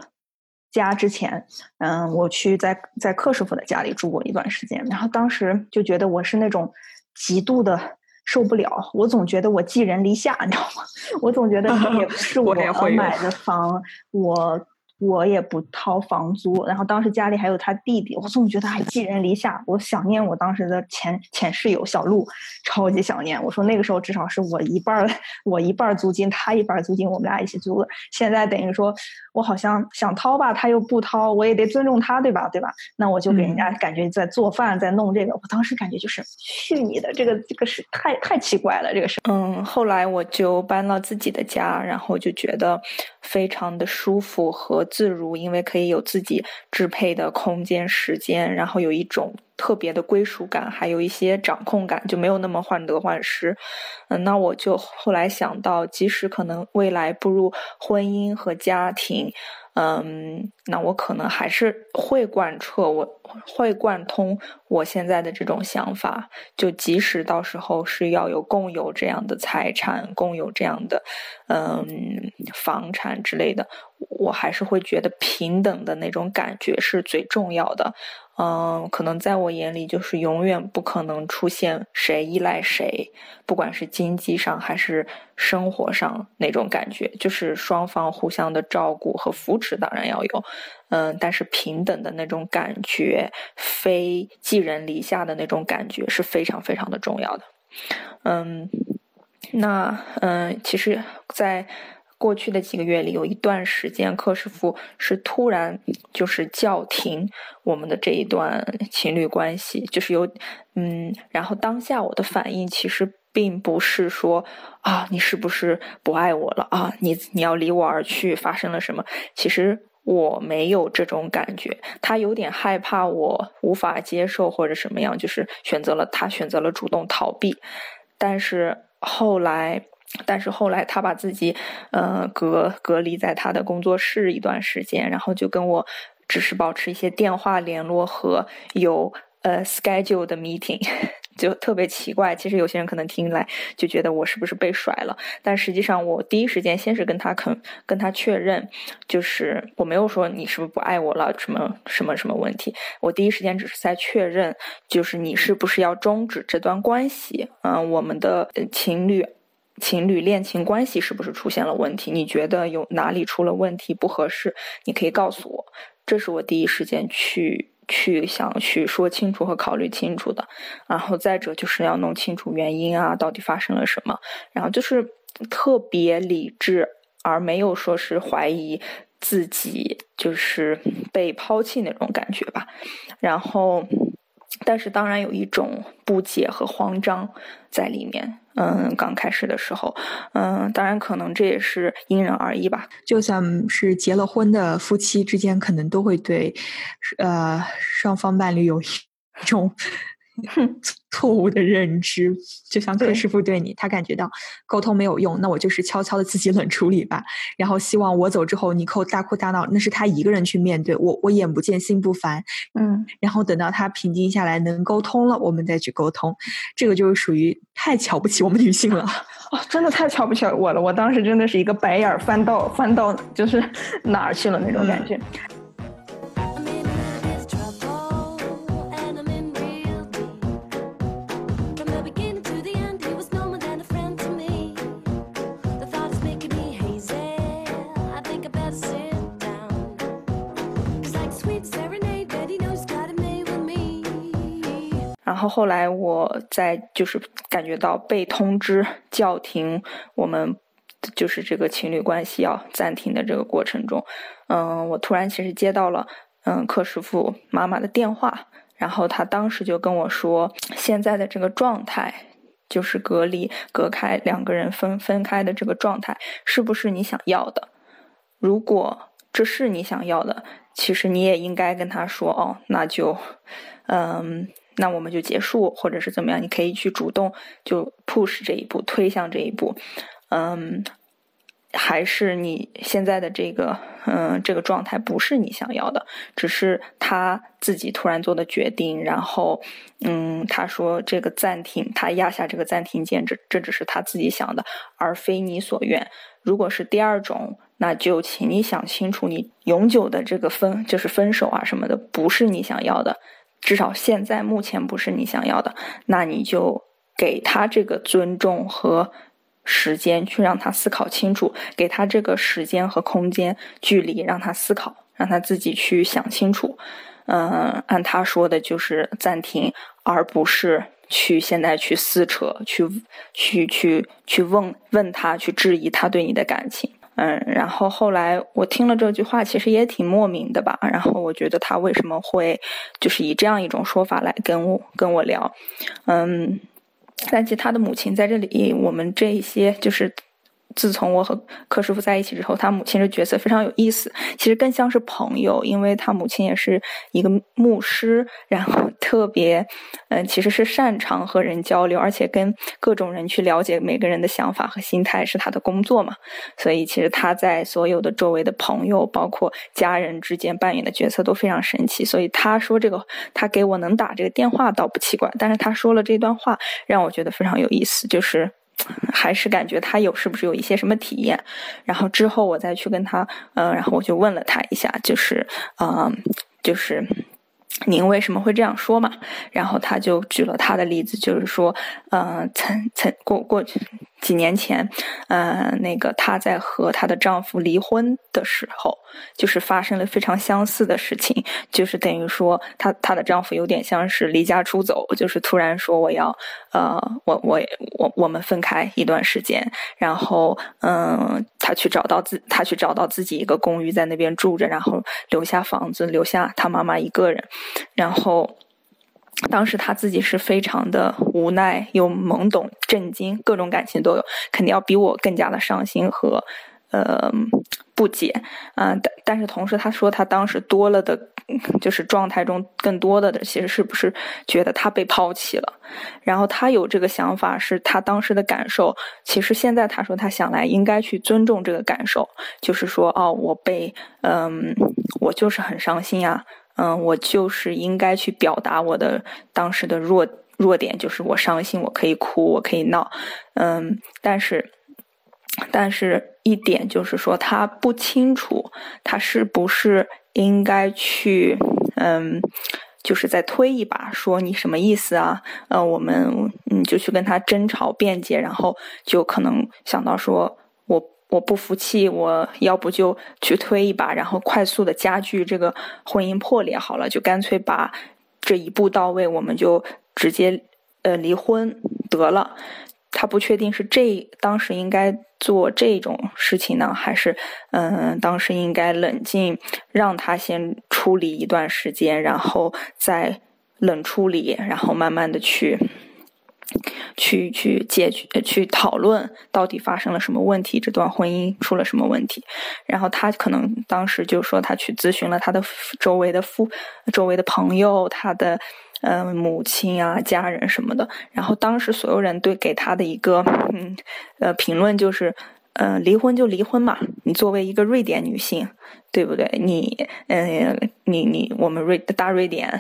家之前，嗯，我去在在克师傅的家里住过一段时间，然后当时就觉得我是那种极度的受不了，我总觉得我寄人篱下，你知道吗？我总觉得这也不是 我买的房，我我也不掏房租，然后当时家里还有他弟弟，我总觉得还寄人篱下，我想念我当时的前前室友小鹿，超级想念。我说那个时候至少是我一半儿，我一半儿租金，他一半儿租金，我们俩一起租的。现在等于说，我好像想掏吧，他又不掏，我也得尊重他，对吧？对吧？那我就给人家感觉在做饭，在弄这个，我当时感觉就是去你的，这个这个是太太奇怪了，这个事。嗯，后来我就搬到自己的家，然后就觉得非常的舒服和自如，因为可以有自己支配的空间、时间，然后有一种特别的归属感，还有一些掌控感，就没有那么患得患失。嗯，那我就后来想到，即使可能未来步入婚姻和家庭。嗯，那我可能还是会贯彻，我会贯通我现在的这种想法。就即使到时候是要有共有这样的财产，共有这样的嗯房产之类的，我还是会觉得平等的那种感觉是最重要的。嗯，可能在我眼里，就是永远不可能出现谁依赖谁，不管是经济上还是生活上那种感觉，就是双方互相的照顾和扶是，当然要有。嗯，但是平等的那种感觉，非寄人篱下的那种感觉是非常非常的重要的。嗯，那嗯，其实，在。过去的几个月里，有一段时间，柯师傅是突然就是叫停我们的这一段情侣关系，就是有嗯，然后当下我的反应其实并不是说啊，你是不是不爱我了啊？你你要离我而去，发生了什么？其实我没有这种感觉，他有点害怕我无法接受或者什么样，就是选择了他选择了主动逃避，但是后来。但是后来他把自己，呃，隔隔离在他的工作室一段时间，然后就跟我只是保持一些电话联络和有呃 schedule 的 meeting，就特别奇怪。其实有些人可能听来就觉得我是不是被甩了，但实际上我第一时间先是跟他肯跟他确认，就是我没有说你是不是不爱我了，什么什么什么问题。我第一时间只是在确认，就是你是不是要终止这段关系？嗯，我们的情侣。情侣恋情关系是不是出现了问题？你觉得有哪里出了问题不合适？你可以告诉我，这是我第一时间去去想去说清楚和考虑清楚的。然后再者就是要弄清楚原因啊，到底发生了什么？然后就是特别理智，而没有说是怀疑自己就是被抛弃那种感觉吧。然后。但是当然有一种不解和慌张在里面，嗯，刚开始的时候，嗯，当然可能这也是因人而异吧。就算是结了婚的夫妻之间，可能都会对，呃，双方伴侣有一种。错误的认知，就像柯师傅对你，他感觉到沟通没有用，那我就是悄悄的自己冷处理吧。然后希望我走之后，你扣大哭大闹，那是他一个人去面对，我我眼不见心不烦，嗯。然后等到他平静下来，能沟通了，我们再去沟通。这个就是属于太瞧不起我们女性了，哦，真的太瞧不起我了。我当时真的是一个白眼翻到翻到就是哪儿去了那种感觉。然后后来我在就是感觉到被通知叫停，我们就是这个情侣关系要暂停的这个过程中，嗯，我突然其实接到了嗯柯师傅妈妈的电话，然后他当时就跟我说，现在的这个状态就是隔离隔开两个人分分开的这个状态，是不是你想要的？如果这是你想要的，其实你也应该跟他说哦，那就嗯。那我们就结束，或者是怎么样？你可以去主动就 push 这一步，推向这一步。嗯，还是你现在的这个嗯这个状态不是你想要的，只是他自己突然做的决定。然后嗯，他说这个暂停，他压下这个暂停键，这这只是他自己想的，而非你所愿。如果是第二种，那就请你想清楚，你永久的这个分就是分手啊什么的，不是你想要的。至少现在目前不是你想要的，那你就给他这个尊重和时间去让他思考清楚，给他这个时间和空间距离，让他思考，让他自己去想清楚。嗯，按他说的就是暂停，而不是去现在去撕扯，去去去去问问他，去质疑他对你的感情。嗯，然后后来我听了这句话，其实也挺莫名的吧。然后我觉得他为什么会就是以这样一种说法来跟我跟我聊，嗯，但其实他的母亲在这里，我们这一些就是。自从我和柯师傅在一起之后，他母亲的角色非常有意思，其实更像是朋友，因为他母亲也是一个牧师，然后特别，嗯，其实是擅长和人交流，而且跟各种人去了解每个人的想法和心态是他的工作嘛，所以其实他在所有的周围的朋友，包括家人之间扮演的角色都非常神奇，所以他说这个，他给我能打这个电话倒不奇怪，但是他说了这段话让我觉得非常有意思，就是。还是感觉他有是不是有一些什么体验，然后之后我再去跟他，嗯，然后我就问了他一下，就是，嗯，就是您为什么会这样说嘛？然后他就举了他的例子，就是说，嗯，曾曾过过去。几年前，呃，那个她在和她的丈夫离婚的时候，就是发生了非常相似的事情，就是等于说，她她的丈夫有点像是离家出走，就是突然说我要，呃，我我我我们分开一段时间，然后，嗯，她去找到自她去找到自己一个公寓在那边住着，然后留下房子，留下她妈妈一个人，然后。当时他自己是非常的无奈又懵懂、震惊，各种感情都有，肯定要比我更加的伤心和呃不解。嗯，但但是同时他说他当时多了的，就是状态中更多的的，其实是不是觉得他被抛弃了？然后他有这个想法，是他当时的感受。其实现在他说他想来应该去尊重这个感受，就是说哦，我被嗯，我就是很伤心呀。嗯，我就是应该去表达我的当时的弱弱点，就是我伤心，我可以哭，我可以闹。嗯，但是，但是一点就是说，他不清楚他是不是应该去，嗯，就是再推一把，说你什么意思啊？呃，我们嗯就去跟他争吵辩解，然后就可能想到说。我不服气，我要不就去推一把，然后快速的加剧这个婚姻破裂好了，就干脆把这一步到位，我们就直接呃离婚得了。他不确定是这当时应该做这种事情呢，还是嗯当时应该冷静，让他先处理一段时间，然后再冷处理，然后慢慢的去。去去解决去讨论到底发生了什么问题，这段婚姻出了什么问题，然后他可能当时就说他去咨询了他的周围的父、周围的朋友，他的嗯母亲啊、家人什么的，然后当时所有人对给他的一个嗯呃评论就是，嗯离婚就离婚嘛，你作为一个瑞典女性，对不对？你嗯你你我们瑞大瑞典。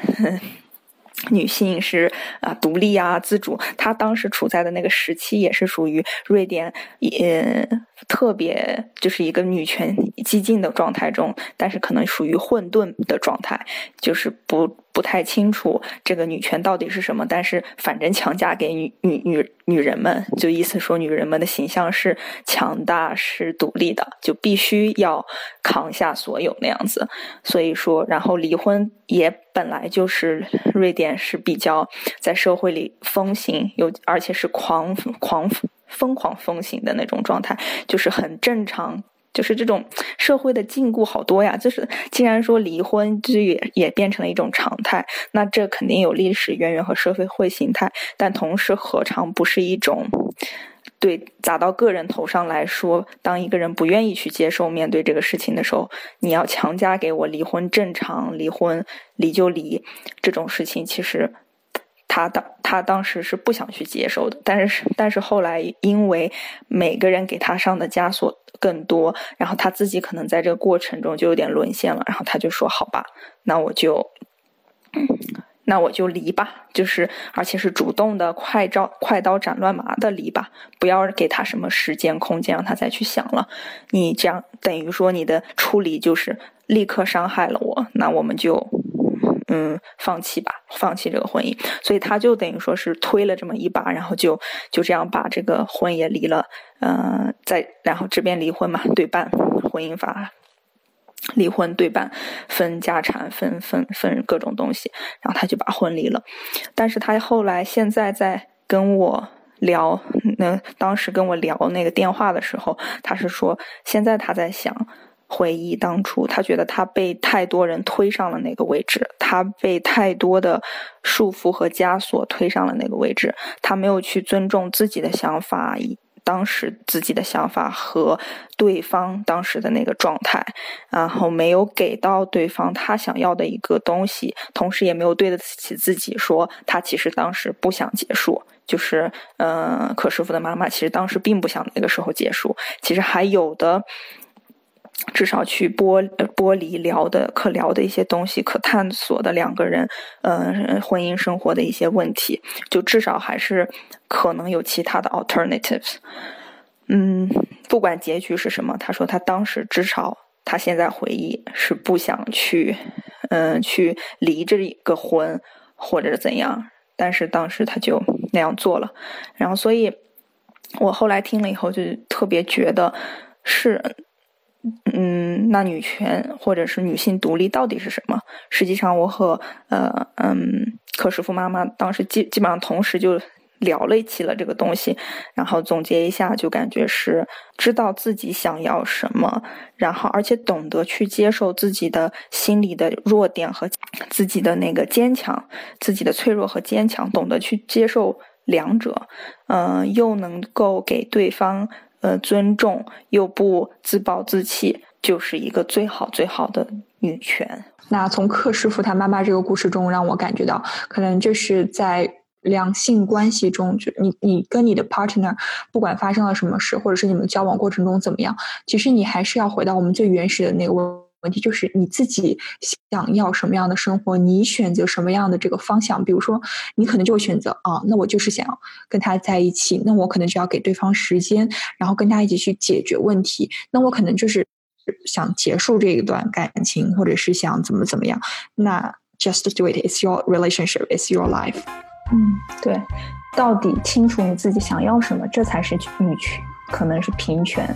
女性是啊，独立啊，自主。她当时处在的那个时期，也是属于瑞典，也特别就是一个女权激进的状态中，但是可能属于混沌的状态，就是不。不太清楚这个女权到底是什么，但是反正强加给女女女女人们，就意思说女人们的形象是强大是独立的，就必须要扛下所有那样子。所以说，然后离婚也本来就是瑞典是比较在社会里风行，有而且是狂狂疯狂风行的那种状态，就是很正常。就是这种社会的禁锢好多呀，就是既然说离婚就也也变成了一种常态，那这肯定有历史渊源和社会会形态，但同时何尝不是一种对砸到个人头上来说，当一个人不愿意去接受面对这个事情的时候，你要强加给我离婚正常，离婚离就离这种事情，其实。他当他当时是不想去接受的，但是但是后来因为每个人给他上的枷锁更多，然后他自己可能在这个过程中就有点沦陷了，然后他就说：“好吧，那我就，那我就离吧，就是而且是主动的，快招快刀斩乱麻的离吧，不要给他什么时间空间让他再去想了。你这样等于说你的处理就是立刻伤害了我，那我们就。”嗯放弃吧，放弃这个婚姻。所以他就等于说是推了这么一把，然后就就这样把这个婚也离了。嗯，在然后这边离婚嘛，对半婚姻法。离婚对半，分家产，分分分各种东西，然后他就把婚离了。但是他后来现在在跟我聊，那当时跟我聊那个电话的时候，他是说现在他在想回忆当初，他觉得他被太多人推上了那个位置，他被太多的束缚和枷锁推上了那个位置，他没有去尊重自己的想法。当时自己的想法和对方当时的那个状态，然后没有给到对方他想要的一个东西，同时也没有对得起自己，说他其实当时不想结束，就是嗯，可师傅的妈妈其实当时并不想那个时候结束，其实还有的。至少去剥剥离聊的可聊的一些东西，可探索的两个人，呃，婚姻生活的一些问题，就至少还是可能有其他的 alternatives。嗯，不管结局是什么，他说他当时至少他现在回忆是不想去，嗯，去离这个婚或者怎样，但是当时他就那样做了。然后，所以我后来听了以后就特别觉得是。嗯，那女权或者是女性独立到底是什么？实际上，我和呃嗯柯师傅妈妈当时基基本上同时就聊了一起了这个东西，然后总结一下，就感觉是知道自己想要什么，然后而且懂得去接受自己的心理的弱点和自己的那个坚强，自己的脆弱和坚强，懂得去接受两者，嗯，又能够给对方。呃，尊重又不自暴自弃，就是一个最好最好的女权。那从克师傅他妈妈这个故事中，让我感觉到，可能就是在两性关系中，就你你跟你的 partner，不管发生了什么事，或者是你们交往过程中怎么样，其实你还是要回到我们最原始的那个。问题就是你自己想要什么样的生活，你选择什么样的这个方向。比如说，你可能就会选择啊，那我就是想跟他在一起，那我可能就要给对方时间，然后跟他一起去解决问题。那我可能就是想结束这一段感情，或者是想怎么怎么样。那 just do it. It's your relationship. It's your life. 嗯，对，到底清楚你自己想要什么，这才是女权，可能是平权。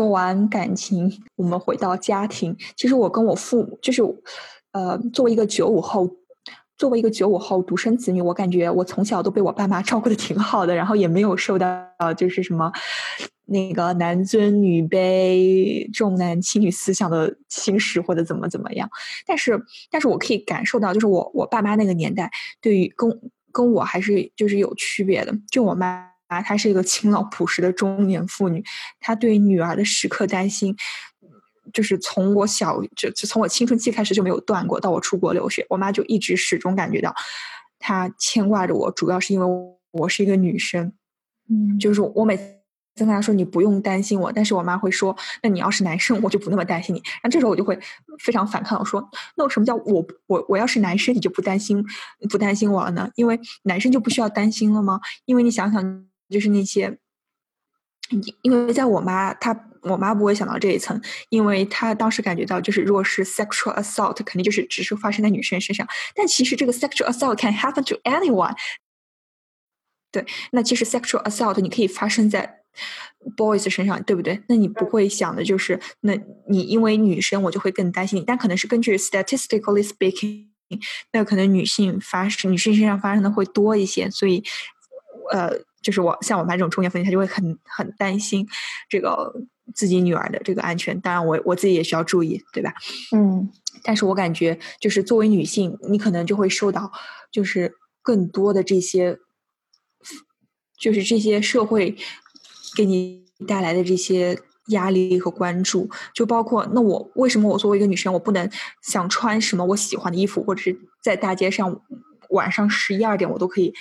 说完感情，我们回到家庭。其实我跟我父母，就是呃，作为一个九五后，作为一个九五后独生子女，我感觉我从小都被我爸妈照顾的挺好的，然后也没有受到就是什么。那个男尊女卑、重男轻女思想的侵蚀，或者怎么怎么样？但是，但是我可以感受到，就是我我爸妈那个年代，对于跟跟我还是就是有区别的。就我妈，她是一个勤劳朴实的中年妇女，她对女儿的时刻担心，就是从我小就就从我青春期开始就没有断过。到我出国留学，我妈就一直始终感觉到，她牵挂着我，主要是因为我是一个女生。嗯，就是我每次。跟她说你不用担心我，但是我妈会说，那你要是男生，我就不那么担心你。然后这时候我就会非常反抗，我说，那什么叫我我我要是男生，你就不担心不担心我了呢？因为男生就不需要担心了吗？因为你想想，就是那些，因为在我妈她我妈不会想到这一层，因为她当时感觉到，就是如果是 sexual assault，肯定就是只是发生在女生身上，但其实这个 sexual assault can happen to anyone。对，那其实 sexual assault 你可以发生在。boys 身上对不对？那你不会想的就是，那你因为女生，我就会更担心你。但可能是根据 statistically speaking，那可能女性发生女性身上发生的会多一些，所以，呃，就是我像我妈这种中年妇女，她就会很很担心这个自己女儿的这个安全。当然，我我自己也需要注意，对吧？嗯。但是我感觉，就是作为女性，你可能就会受到就是更多的这些。就是这些社会给你带来的这些压力和关注，就包括那我为什么我作为一个女生，我不能想穿什么我喜欢的衣服，或者是在大街上晚上十一二点我都可以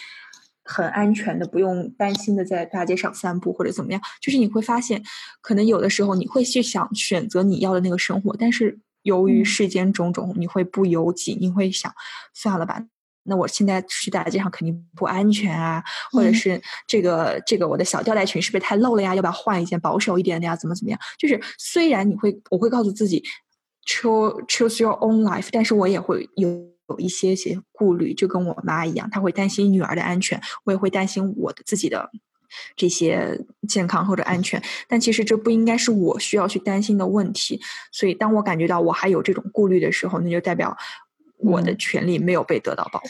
很安全的，不用担心的在大街上散步或者怎么样。就是你会发现，可能有的时候你会去想选择你要的那个生活，但是由于嗯世间种种，你会不由己，你会想算了吧。那我现在去大街上肯定不安全啊，或者嗯是这个这个我的小吊带裙是不是太露了呀？要不要换一件保守一点的呀？怎么怎么样？就是虽然你会，我会告诉自己 choose choose your own life，但是我也会有有一些些顾虑，就跟我妈一样，她会担心女儿的安全，我也会担心我的自己的这些健康或者安全。但其实这不应该是我需要去担心的问题。所以当我感觉到我还有这种顾虑的时候，那就代表我的嗯权利没有被得到保护。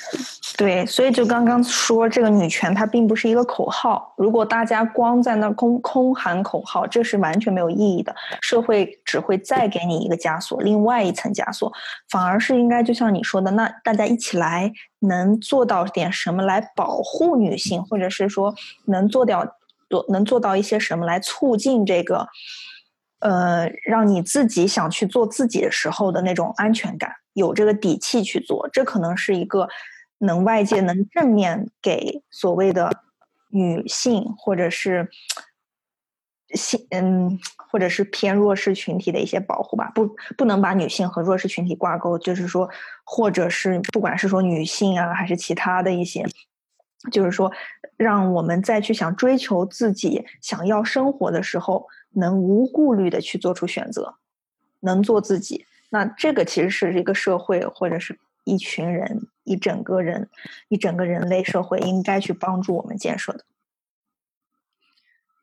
对，所以就刚刚说这个女权，它并不是一个口号。如果大家光在那儿空空喊口号，这是完全没有意义的。社会只会再给你一个枷锁，另外一层枷锁，反而是应该就像你说的，那大家一起来能做到点什么来保护女性，或者是说能做掉做能做到一些什么来促进这个。呃，让你自己想去做自己的时候的那种安全感，有这个底气去做，这可能是一个能外界能正面给所谓的女性或者是性嗯，或者是偏弱势群体的一些保护吧。不，不能把女性和弱势群体挂钩，就是说，或者是不管是说女性啊，还是其他的一些。就是说，让我们再去想追求自己想要生活的时候，能无顾虑的去做出选择，能做自己。那这个其实是一个社会或者是一群人、一整个人、一整个人类社会应该去帮助我们建设的。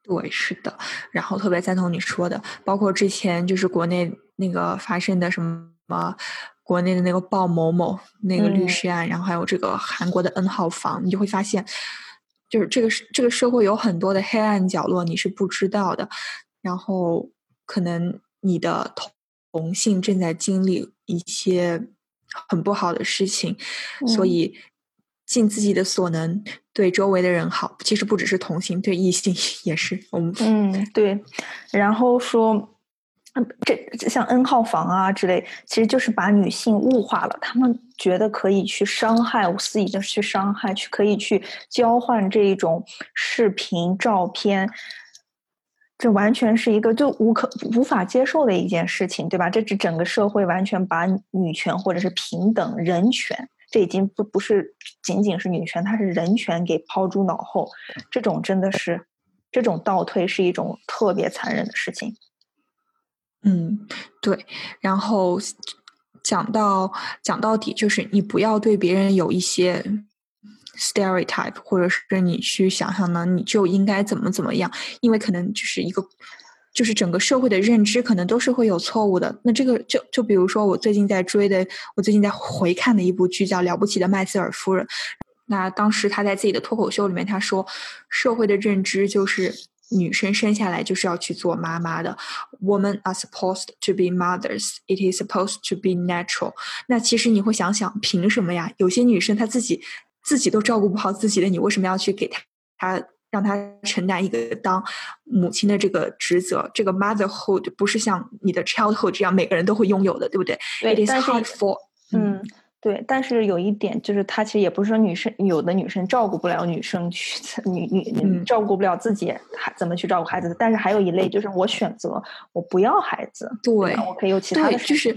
对，是的。然后特别赞同你说的，包括之前就是国内那个发生的什么。国内的那个鲍某某那个律嗯师案，然后还有这个韩国的 N 号房，你就会发现，就是这个是这个社会有很多的黑暗角落，你是不知道的。然后可能你的同同性正在经历一些很不好的事情，所嗯以尽自己的所能对周围的人好。其实不只是同性，对异性也是。我们嗯，对。然后说。这像 N 号房啊之类，其实就是把女性物化了。他们觉得可以去伤害，肆意的去伤害，去可以去交换这一种视频、照片，这完全是一个就无可无法接受的一件事情，对吧？这是整个社会完全把女权或者是平等、人权，这已经不不是仅仅是女权，它是人权给抛诸脑后。这种真的是，这种倒退是一种特别残忍的事情。嗯，对。然后讲到讲到底，就是你不要对别人有一些 stereotype，或者是你去想象呢，你就应该怎么怎么样，因为可能就是一个，就是整个社会的认知可能都是会有错误的。那这个就就比如说我最近在追的，我最近在回看的一部剧叫《了不起的麦瑟尔夫人》。那当时他在自己的脱口秀里面他说，社会的认知就是。女生生下来就是要去做妈妈的，Women are supposed to be mothers. It is supposed to be natural. 那其实你会想想，凭什么呀？有些女生她自己自己都照顾不好自己的，你为什么要去给她她让她承担一个当母亲的这个职责？这个 motherhood 不是像你的 childhood 这样每个人都会拥有的，对不对对？It is hard for 嗯，对，但是有一点就是，她其实也不是说女生有的女生照顾不了女生去 女女嗯。照顾不了自己，还怎么去照顾孩子？但是还有一类就是我选择我不要孩子，对吧？我可以有其他对，的就是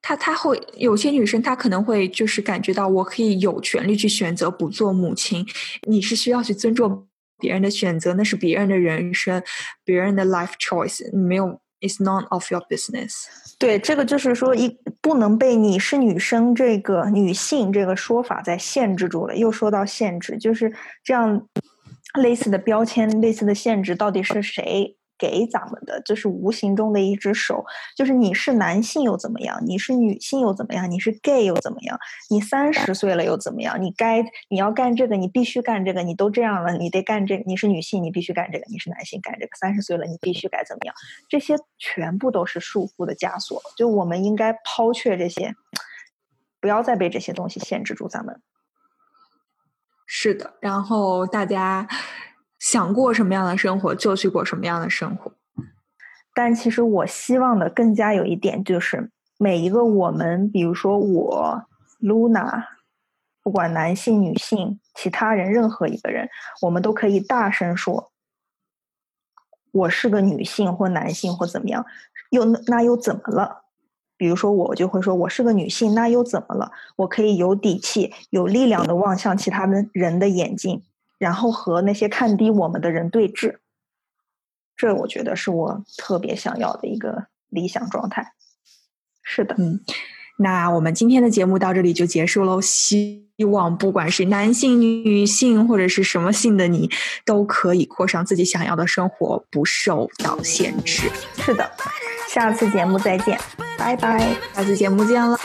她，她会有些女生，她可能会就是感觉到我可以有权利去选择不做母亲，你是需要去尊重别人的选择，那是别人的人生，别人的 life choice，你没有 Is none of your business。对，这个就是说一不能被你是女生这个女性这个说法在限制住了。又说到限制，就是这样类似的标签、类似的限制，到底是谁给咱们的？就是无形中的一只手。就是你是男性又怎么样？你是女性又怎么样？你是 gay 又怎么样？你三十岁了又怎么样？你该你要干这个，你必须干这个。你都这样了，你得干这个。你是女性，你必须干这个；你是男性，干这个。三十岁了，你必须该怎么样？这些全部都是束缚的枷锁。就我们应该抛却这些，不要再被这些东西限制住咱们。是的，然后大家想过什么样的生活就去过什么样的生活。但其实我希望的更加有一点就是，每一个我们，比如说我 Luna，不管男性、女性，其他人任何一个人，我们都可以大声说，我是个女性或男性或怎么样，又那又怎么了？比如说我就会说，我是个女性，那又怎么了？我可以有底气、有力量的望向其他的人的眼睛，然后和那些看低我们的人对峙。这我觉得是我特别想要的一个理想状态。是的，嗯，那我们今天的节目到这里就结束喽。希望不管是男性、女性或者是什么性的你，都可以过上自己想要的生活，不受到限制。是的。下次节目再见，拜拜。下次节目见了，